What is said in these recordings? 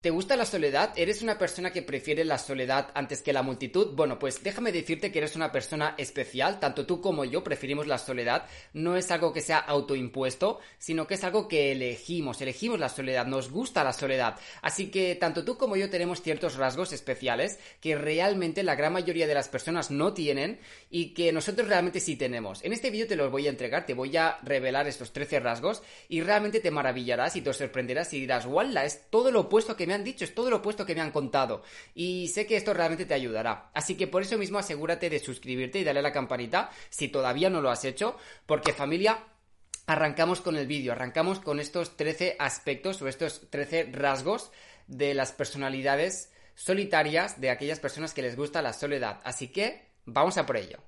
¿Te gusta la soledad? ¿Eres una persona que prefiere la soledad antes que la multitud? Bueno, pues déjame decirte que eres una persona especial, tanto tú como yo preferimos la soledad. No es algo que sea autoimpuesto, sino que es algo que elegimos, elegimos la soledad, nos gusta la soledad. Así que tanto tú como yo tenemos ciertos rasgos especiales que realmente la gran mayoría de las personas no tienen y que nosotros realmente sí tenemos. En este vídeo te los voy a entregar, te voy a revelar estos 13 rasgos y realmente te maravillarás y te sorprenderás y dirás, ¡wala! Es todo lo opuesto que me han dicho, es todo lo opuesto que me han contado. Y sé que esto realmente te ayudará. Así que por eso mismo asegúrate de suscribirte y darle a la campanita si todavía no lo has hecho, porque familia, arrancamos con el vídeo, arrancamos con estos 13 aspectos o estos 13 rasgos de las personalidades solitarias de aquellas personas que les gusta la soledad. Así que vamos a por ello.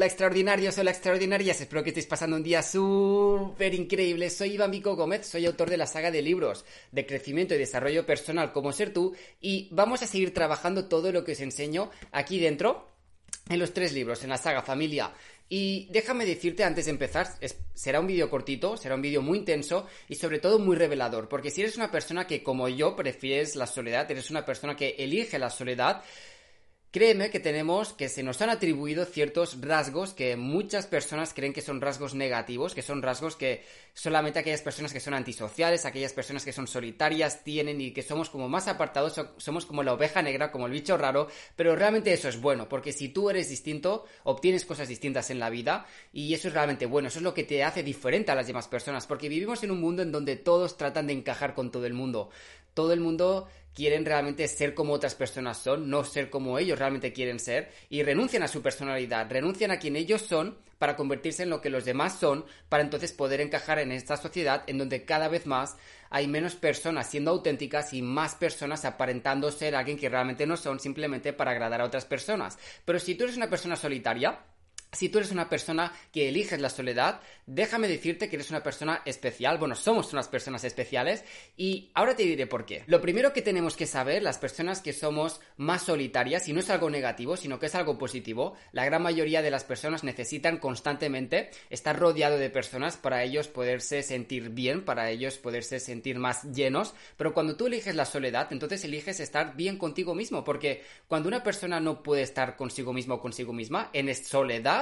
Hola extraordinarios, hola extraordinarias, espero que estéis pasando un día súper increíble. Soy Iván Vico Gómez, soy autor de la saga de libros de crecimiento y desarrollo personal como ser tú y vamos a seguir trabajando todo lo que os enseño aquí dentro en los tres libros, en la saga familia. Y déjame decirte antes de empezar, será un vídeo cortito, será un vídeo muy intenso y sobre todo muy revelador, porque si eres una persona que como yo prefieres la soledad, eres una persona que elige la soledad, Créeme que tenemos, que se nos han atribuido ciertos rasgos que muchas personas creen que son rasgos negativos, que son rasgos que solamente aquellas personas que son antisociales, aquellas personas que son solitarias tienen y que somos como más apartados, somos como la oveja negra, como el bicho raro, pero realmente eso es bueno, porque si tú eres distinto, obtienes cosas distintas en la vida y eso es realmente bueno, eso es lo que te hace diferente a las demás personas, porque vivimos en un mundo en donde todos tratan de encajar con todo el mundo. Todo el mundo quieren realmente ser como otras personas son, no ser como ellos realmente quieren ser, y renuncian a su personalidad, renuncian a quien ellos son para convertirse en lo que los demás son, para entonces poder encajar en esta sociedad en donde cada vez más hay menos personas siendo auténticas y más personas aparentando ser alguien que realmente no son simplemente para agradar a otras personas. Pero si tú eres una persona solitaria, si tú eres una persona que eliges la soledad, déjame decirte que eres una persona especial. Bueno, somos unas personas especiales y ahora te diré por qué. Lo primero que tenemos que saber, las personas que somos más solitarias, y no es algo negativo, sino que es algo positivo, la gran mayoría de las personas necesitan constantemente estar rodeado de personas para ellos poderse sentir bien, para ellos poderse sentir más llenos, pero cuando tú eliges la soledad, entonces eliges estar bien contigo mismo, porque cuando una persona no puede estar consigo mismo o consigo misma, en soledad,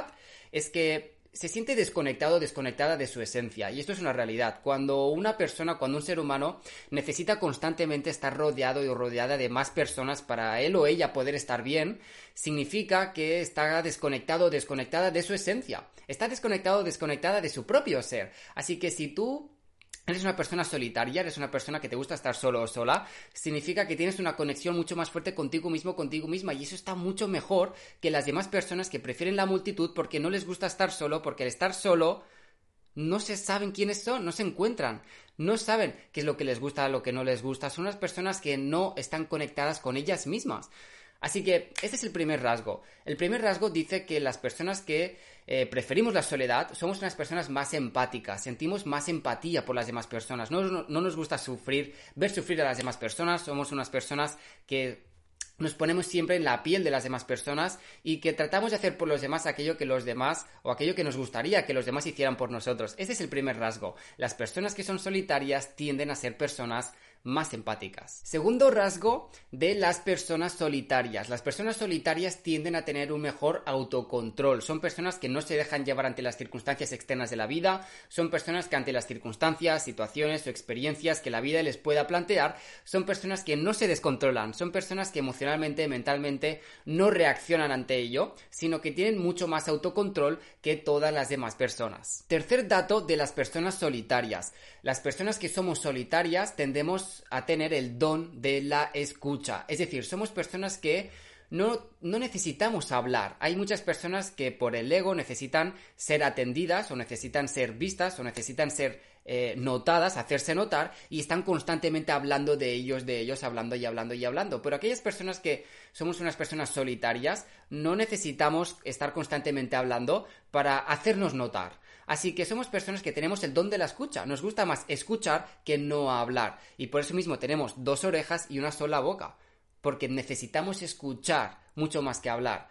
es que se siente desconectado, desconectada de su esencia. Y esto es una realidad. Cuando una persona, cuando un ser humano necesita constantemente estar rodeado y rodeada de más personas para él o ella poder estar bien, significa que está desconectado, desconectada de su esencia. Está desconectado, desconectada de su propio ser. Así que si tú eres una persona solitaria, eres una persona que te gusta estar solo o sola, significa que tienes una conexión mucho más fuerte contigo mismo, contigo misma, y eso está mucho mejor que las demás personas que prefieren la multitud porque no les gusta estar solo, porque al estar solo no se saben quiénes son, no se encuentran, no saben qué es lo que les gusta, lo que no les gusta, son unas personas que no están conectadas con ellas mismas. Así que este es el primer rasgo. El primer rasgo dice que las personas que eh, preferimos la soledad somos unas personas más empáticas, sentimos más empatía por las demás personas, no, no nos gusta sufrir, ver sufrir a las demás personas, somos unas personas que nos ponemos siempre en la piel de las demás personas y que tratamos de hacer por los demás aquello que los demás o aquello que nos gustaría que los demás hicieran por nosotros. Ese es el primer rasgo. Las personas que son solitarias tienden a ser personas más empáticas. Segundo rasgo de las personas solitarias. Las personas solitarias tienden a tener un mejor autocontrol. Son personas que no se dejan llevar ante las circunstancias externas de la vida. Son personas que ante las circunstancias, situaciones o experiencias que la vida les pueda plantear, son personas que no se descontrolan. Son personas que emocionalmente, mentalmente no reaccionan ante ello, sino que tienen mucho más autocontrol que todas las demás personas. Tercer dato de las personas solitarias. Las personas que somos solitarias tendemos a tener el don de la escucha. Es decir, somos personas que no, no, necesitamos hablar. Hay muchas personas que por el ego necesitan ser atendidas o necesitan ser vistas o necesitan ser eh, notadas, hacerse notar y están constantemente hablando de ellos, de ellos, hablando y hablando y hablando. Pero aquellas personas que somos unas personas solitarias, no necesitamos estar constantemente hablando para hacernos notar. Así que somos personas que tenemos el don de la escucha. Nos gusta más escuchar que no hablar. Y por eso mismo tenemos dos orejas y una sola boca. Porque necesitamos escuchar mucho más que hablar.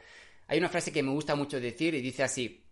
Hay una frase que me gusta mucho decir y dice así,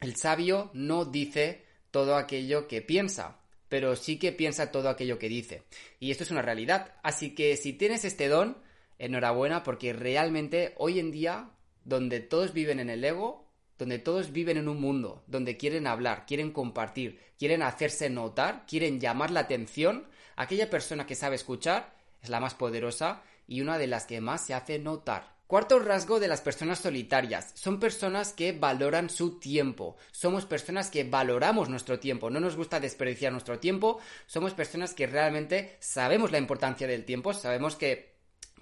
el sabio no dice todo aquello que piensa, pero sí que piensa todo aquello que dice. Y esto es una realidad. Así que si tienes este don, enhorabuena porque realmente hoy en día, donde todos viven en el ego, donde todos viven en un mundo, donde quieren hablar, quieren compartir, quieren hacerse notar, quieren llamar la atención, aquella persona que sabe escuchar es la más poderosa y una de las que más se hace notar. Cuarto rasgo de las personas solitarias. Son personas que valoran su tiempo. Somos personas que valoramos nuestro tiempo. No nos gusta desperdiciar nuestro tiempo. Somos personas que realmente sabemos la importancia del tiempo. Sabemos que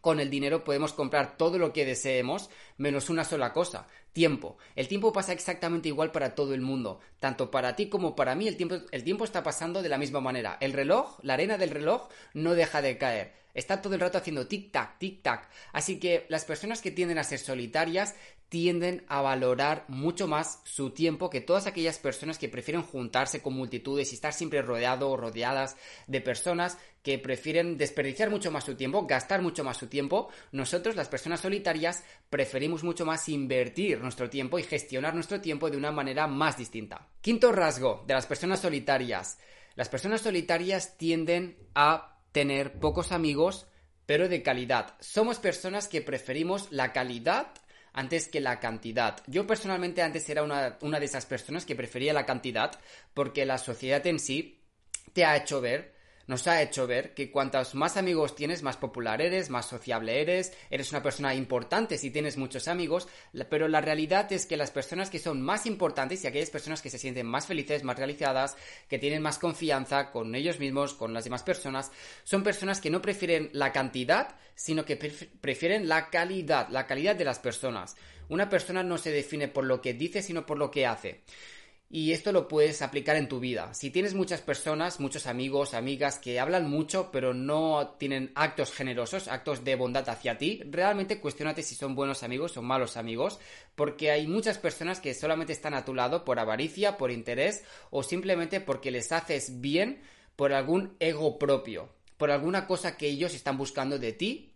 con el dinero podemos comprar todo lo que deseemos, menos una sola cosa, tiempo. El tiempo pasa exactamente igual para todo el mundo, tanto para ti como para mí, el tiempo, el tiempo está pasando de la misma manera. El reloj, la arena del reloj, no deja de caer. Está todo el rato haciendo tic-tac, tic-tac. Así que las personas que tienden a ser solitarias tienden a valorar mucho más su tiempo que todas aquellas personas que prefieren juntarse con multitudes y estar siempre rodeado o rodeadas de personas que prefieren desperdiciar mucho más su tiempo, gastar mucho más su tiempo. Nosotros, las personas solitarias, preferimos mucho más invertir nuestro tiempo y gestionar nuestro tiempo de una manera más distinta. Quinto rasgo de las personas solitarias. Las personas solitarias tienden a tener pocos amigos, pero de calidad. Somos personas que preferimos la calidad antes que la cantidad. Yo personalmente antes era una, de esas personas que prefería la cantidad porque la sociedad en sí te ha hecho ver nos ha hecho ver que cuantos más amigos tienes, más popular eres, más sociable eres, eres una persona importante si tienes muchos amigos, pero la realidad es que las personas que son más importantes y aquellas personas que se sienten más felices, más realizadas, que tienen más confianza con ellos mismos, con las demás personas, son personas que no prefieren la cantidad, sino que prefieren la calidad, la calidad de las personas. Una persona no se define por lo que dice, sino por lo que hace. Y esto lo puedes aplicar en tu vida. Si tienes muchas personas, muchos amigos, amigas que hablan mucho pero no tienen actos generosos, actos de bondad hacia ti, realmente cuestionate si son buenos amigos o malos amigos, porque hay muchas personas que solamente están a tu lado por avaricia, por interés o simplemente porque les haces bien por algún ego propio, por alguna cosa que ellos están buscando de ti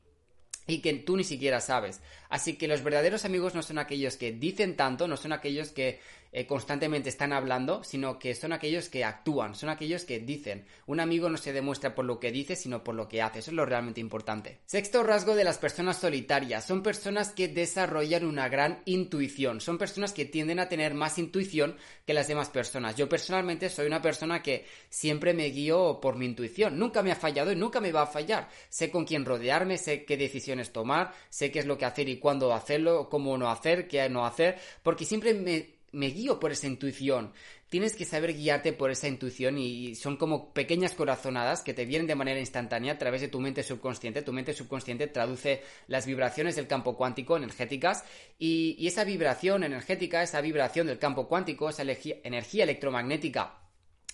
y que tú ni siquiera sabes. Así que los verdaderos amigos no son aquellos que dicen tanto, no son aquellos que eh, constantemente están hablando, sino que son aquellos que actúan, son aquellos que dicen. Un amigo no se demuestra por lo que dice, sino por lo que hace. Eso es lo realmente importante. Sexto rasgo de las personas solitarias. Son personas que desarrollan una gran intuición. Son personas que tienden a tener más intuición que las demás personas. Yo personalmente soy una persona que siempre me guío por mi intuición. Nunca me ha fallado y nunca me va a fallar. Sé con quién rodearme, sé qué decisiones tomar, sé qué es lo que hacer y cuándo hacerlo, cómo no hacer, qué no hacer, porque siempre me me guío por esa intuición. Tienes que saber guiarte por esa intuición y son como pequeñas corazonadas que te vienen de manera instantánea a través de tu mente subconsciente. Tu mente subconsciente traduce las vibraciones del campo cuántico energéticas y, esa vibración energética, esa vibración del campo cuántico, esa energía electromagnética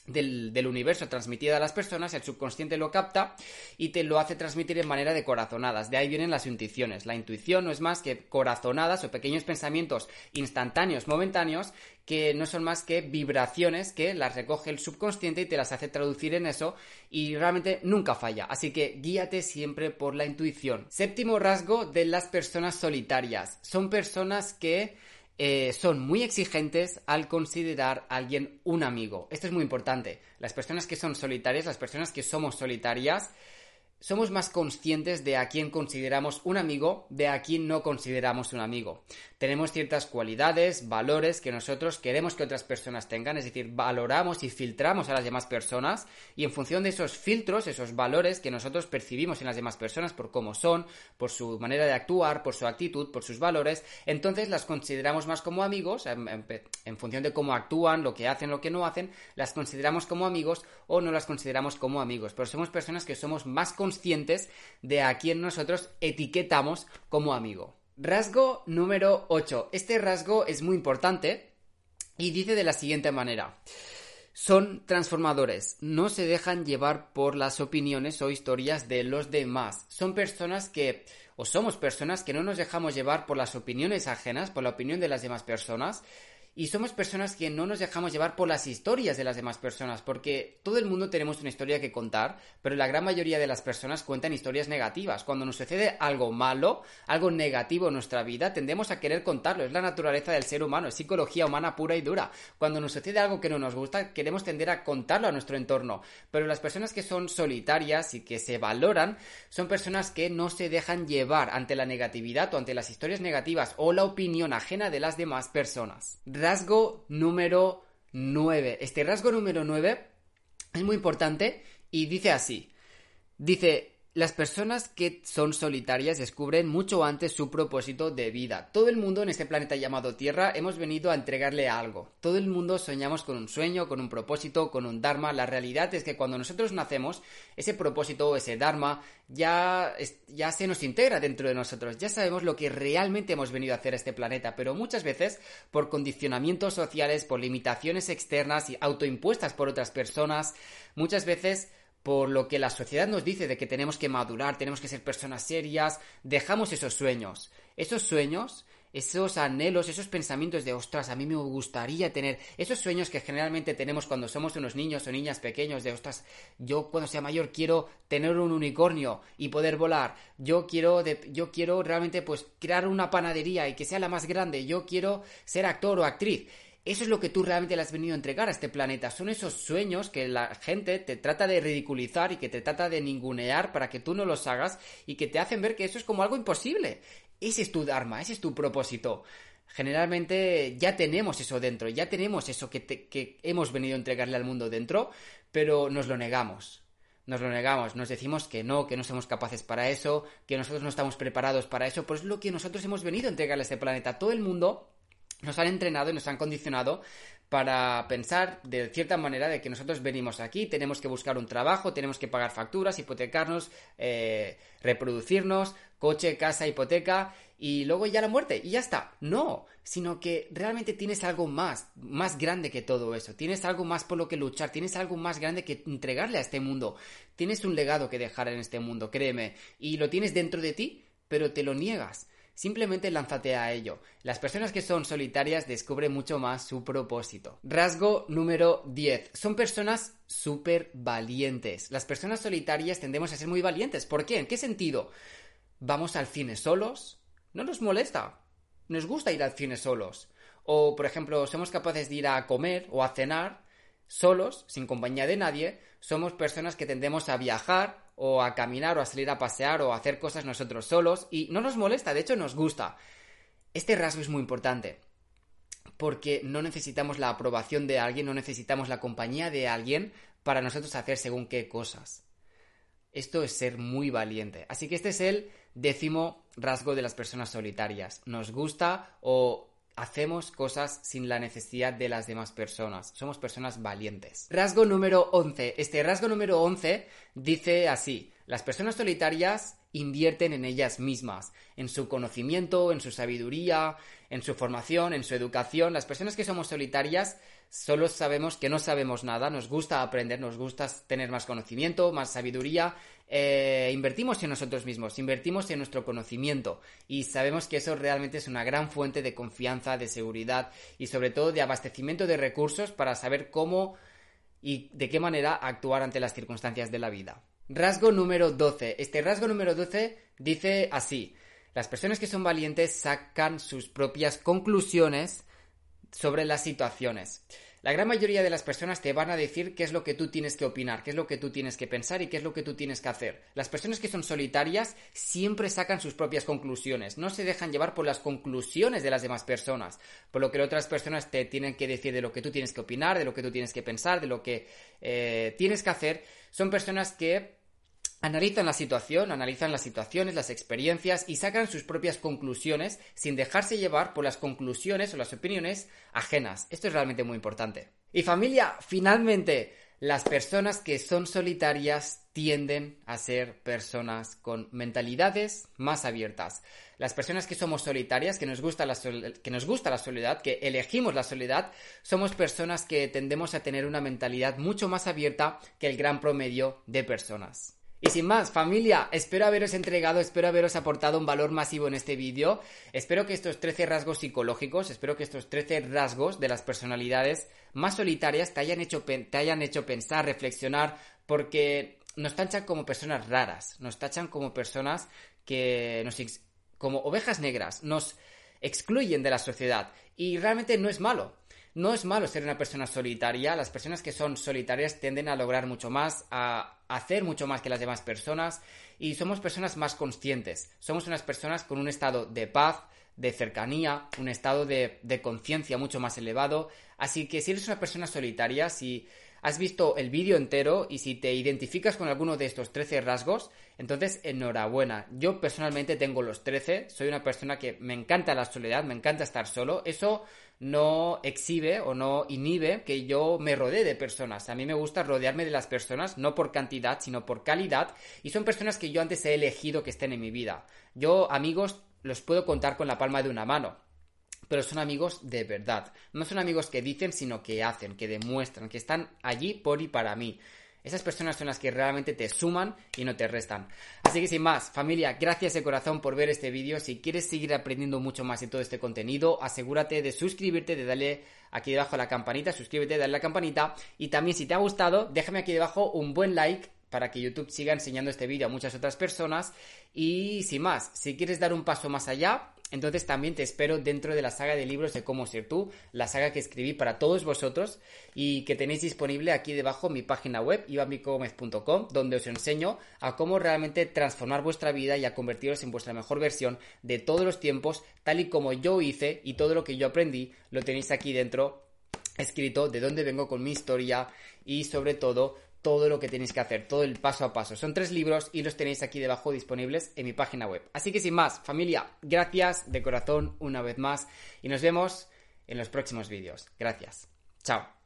del, universo transmitida a las personas, el subconsciente lo capta y te lo hace transmitir en manera de corazonadas. De ahí vienen las intuiciones. La intuición no es más que corazonadas o pequeños pensamientos instantáneos, momentáneos, que no son más que vibraciones que las recoge el subconsciente y te las hace traducir en eso y realmente nunca falla. Así que guíate siempre por la intuición. Séptimo rasgo de las personas solitarias. Son personas que eh, son muy exigentes al considerar a alguien un amigo. Esto es muy importante. Las personas que son solitarias, las personas que somos solitarias, somos más conscientes de a quién consideramos un amigo, de a quién no consideramos un amigo. Tenemos ciertas cualidades, valores que nosotros queremos que otras personas tengan, es decir, valoramos y filtramos a las demás personas y en función de esos filtros, esos valores que nosotros percibimos en las demás personas por cómo son, por su manera de actuar, por su actitud, por sus valores, entonces las consideramos más como amigos, en, función de cómo actúan, lo que hacen, lo que no hacen, las consideramos como amigos o no las consideramos como amigos, pero somos personas que somos más conscientes de a quién nosotros etiquetamos como amigo. Rasgo número 8. Este rasgo es muy importante y dice de la siguiente manera. Son transformadores, no se dejan llevar por las opiniones o historias de los demás. Son personas que, o somos personas que no nos dejamos llevar por las opiniones ajenas, por la opinión de las demás personas, y somos personas que no nos dejamos llevar por las historias de las demás personas, porque todo el mundo tenemos una historia que contar, pero la gran mayoría de las personas cuentan historias negativas. Cuando nos sucede algo malo, algo negativo en nuestra vida, tendemos a querer contarlo. Es la naturaleza del ser humano, es psicología humana pura y dura. Cuando nos sucede algo que no nos gusta, queremos tender a contarlo a nuestro entorno. Pero las personas que son solitarias y que se valoran, son personas que no se dejan llevar ante la negatividad o ante las historias negativas o la opinión ajena de las demás personas rasgo número 9. Este rasgo número 9 es muy importante y dice así. Dice, las personas que son solitarias descubren mucho antes su propósito de vida. Todo el mundo en este planeta llamado Tierra hemos venido a entregarle algo. Todo el mundo soñamos con un sueño, con un propósito, con un Dharma. La realidad es que cuando nosotros nacemos, ese propósito, ese Dharma, ya, ya se nos integra dentro de nosotros. Ya sabemos lo que realmente hemos venido a hacer a este planeta, pero muchas veces por condicionamientos sociales, por limitaciones externas y autoimpuestas por otras personas, muchas veces por lo que la sociedad nos dice de que tenemos que madurar, tenemos que ser personas serias, dejamos esos sueños. Esos sueños, esos anhelos, esos pensamientos de, ostras, a mí me gustaría tener, esos sueños que generalmente tenemos cuando somos unos niños o niñas pequeños, de, ostras, yo cuando sea mayor quiero tener un unicornio y poder volar, yo quiero, yo quiero realmente pues crear una panadería y que sea la más grande, yo quiero ser actor o actriz. Eso es lo que tú realmente le has venido a entregar a este planeta. Son esos sueños que la gente te trata de ridiculizar y que te trata de ningunear para que tú no los hagas y que te hacen ver que eso es como algo imposible. Ese es tu Dharma, ese es tu propósito. Generalmente ya tenemos eso dentro, ya tenemos eso que, hemos venido a entregarle al mundo dentro, pero nos lo negamos nos lo negamos, nos decimos que no, que no somos capaces para eso, que nosotros no estamos preparados para eso, pues es lo que nosotros hemos venido a entregarle a este planeta. Todo el mundo nos han entrenado y nos han condicionado para pensar de cierta manera de que nosotros venimos aquí, tenemos que buscar un trabajo, tenemos que pagar facturas, hipotecarnos, eh, reproducirnos, coche, casa, hipoteca y luego ya la muerte y ya está. No, sino que realmente tienes algo más, más grande que todo eso, tienes algo más por lo que luchar, tienes algo más grande que entregarle a este mundo, tienes un legado que dejar en este mundo, créeme, y lo tienes dentro de ti, pero te lo niegas. Simplemente lánzate a ello. Las personas que son solitarias descubren mucho más su propósito. Rasgo número 10. Son personas súper valientes. Las personas solitarias tendemos a ser muy valientes. ¿Por qué? ¿En qué sentido? ¿Vamos al cine solos? No nos molesta. Nos gusta ir al cine solos. O, por ejemplo, somos capaces de ir a comer o a cenar solos, sin compañía de nadie. Somos personas que tendemos a viajar o a caminar o a salir a pasear o a hacer cosas nosotros solos y no nos molesta, de hecho nos gusta. Este rasgo es muy importante porque no necesitamos la aprobación de alguien, no necesitamos la compañía de alguien para nosotros hacer según qué cosas. Esto es ser muy valiente. Así que este es el décimo rasgo de las personas solitarias. Nos gusta o hacemos cosas sin la necesidad de las demás personas. Somos personas valientes. Rasgo número 11. Este rasgo número 11 dice así. Las personas solitarias invierten en ellas mismas, en su conocimiento, en su sabiduría, en su formación, en su educación. Las personas que somos solitarias solo sabemos que no sabemos nada, nos gusta aprender, nos gusta tener más conocimiento, más sabiduría, eh, invertimos en nosotros mismos, invertimos en nuestro conocimiento y sabemos que eso realmente es una gran fuente de confianza, de seguridad y sobre todo de abastecimiento de recursos para saber cómo y de qué manera actuar ante las circunstancias de la vida. Rasgo número 12. Este rasgo número 12 dice así. Las personas que son valientes sacan sus propias conclusiones sobre las situaciones. La gran mayoría de las personas te van a decir qué es lo que tú tienes que opinar, qué es lo que tú tienes que pensar y qué es lo que tú tienes que hacer. Las personas que son solitarias siempre sacan sus propias conclusiones, no se dejan llevar por las conclusiones de las demás personas, por lo que otras personas te tienen que decir de lo que tú tienes que opinar, de lo que tú tienes que pensar, de lo que eh, tienes que hacer. Son personas que Analizan la situación, analizan las situaciones, las experiencias y sacan sus propias conclusiones sin dejarse llevar por las conclusiones o las opiniones ajenas. Esto es realmente muy importante. Y familia, finalmente, las personas que son solitarias tienden a ser personas con mentalidades más abiertas. Las personas que somos solitarias, que nos gusta la, que nos gusta la soledad, que elegimos la soledad, somos personas que tendemos a tener una mentalidad mucho más abierta que el gran promedio de personas. Y sin más, familia, espero haberos entregado, espero haberos aportado un valor masivo en este vídeo. Espero que estos 13 rasgos psicológicos, espero que estos 13 rasgos de las personalidades más solitarias te hayan hecho, te hayan hecho pensar, reflexionar, porque nos tachan como personas raras, nos tachan como personas que nos... como ovejas negras, nos excluyen de la sociedad. Y realmente no es malo. No es malo ser una persona solitaria, las personas que son solitarias tienden a lograr mucho más, a hacer mucho más que las demás personas. Y somos personas más conscientes, somos unas personas con un estado de paz, de cercanía, un estado de, conciencia mucho más elevado, así que si eres una persona solitaria, si has visto el vídeo entero y si te identificas con alguno de estos 13 rasgos, entonces enhorabuena. Yo personalmente tengo los 13, soy una persona que me encanta la soledad, me encanta estar solo. Eso no exhibe o no inhibe que yo me rodee de personas. A mí me gusta rodearme de las personas, no por cantidad, sino por calidad. Y son personas que yo antes he elegido que estén en mi vida. Yo, amigos, los puedo contar con la palma de una mano pero son amigos de verdad. No son amigos que dicen, sino que hacen, que demuestran, que están allí por y para mí. Esas personas son las que realmente te suman y no te restan. Así que sin más, familia, gracias de corazón por ver este vídeo. Si quieres seguir aprendiendo mucho más de todo este contenido, asegúrate de suscribirte, de darle aquí debajo a la campanita, suscríbete, dale a la campanita. Y también si te ha gustado, déjame aquí debajo un buen like para que YouTube siga enseñando este vídeo a muchas otras personas. Y sin más, si quieres dar un paso más allá, entonces también te espero dentro de la saga de libros de cómo ser tú, la saga que escribí para todos vosotros y que tenéis disponible aquí debajo mi página web ivanbicogomez.com donde os enseño a cómo realmente transformar vuestra vida y a convertiros en vuestra mejor versión de todos los tiempos, tal y como yo hice y todo lo que yo aprendí lo tenéis aquí dentro escrito de dónde vengo con mi historia y sobre todo todo lo que tenéis que hacer, todo el paso a paso. Son tres libros y los tenéis aquí debajo disponibles en mi página web. Así que sin más, familia, gracias de corazón una vez más y nos vemos en los próximos vídeos. Gracias. Chao.